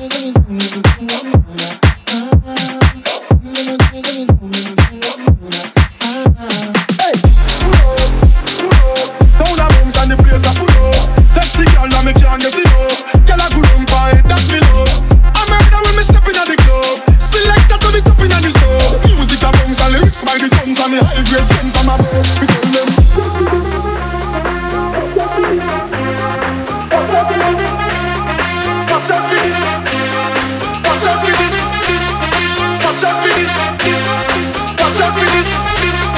i Let me see. for this, this.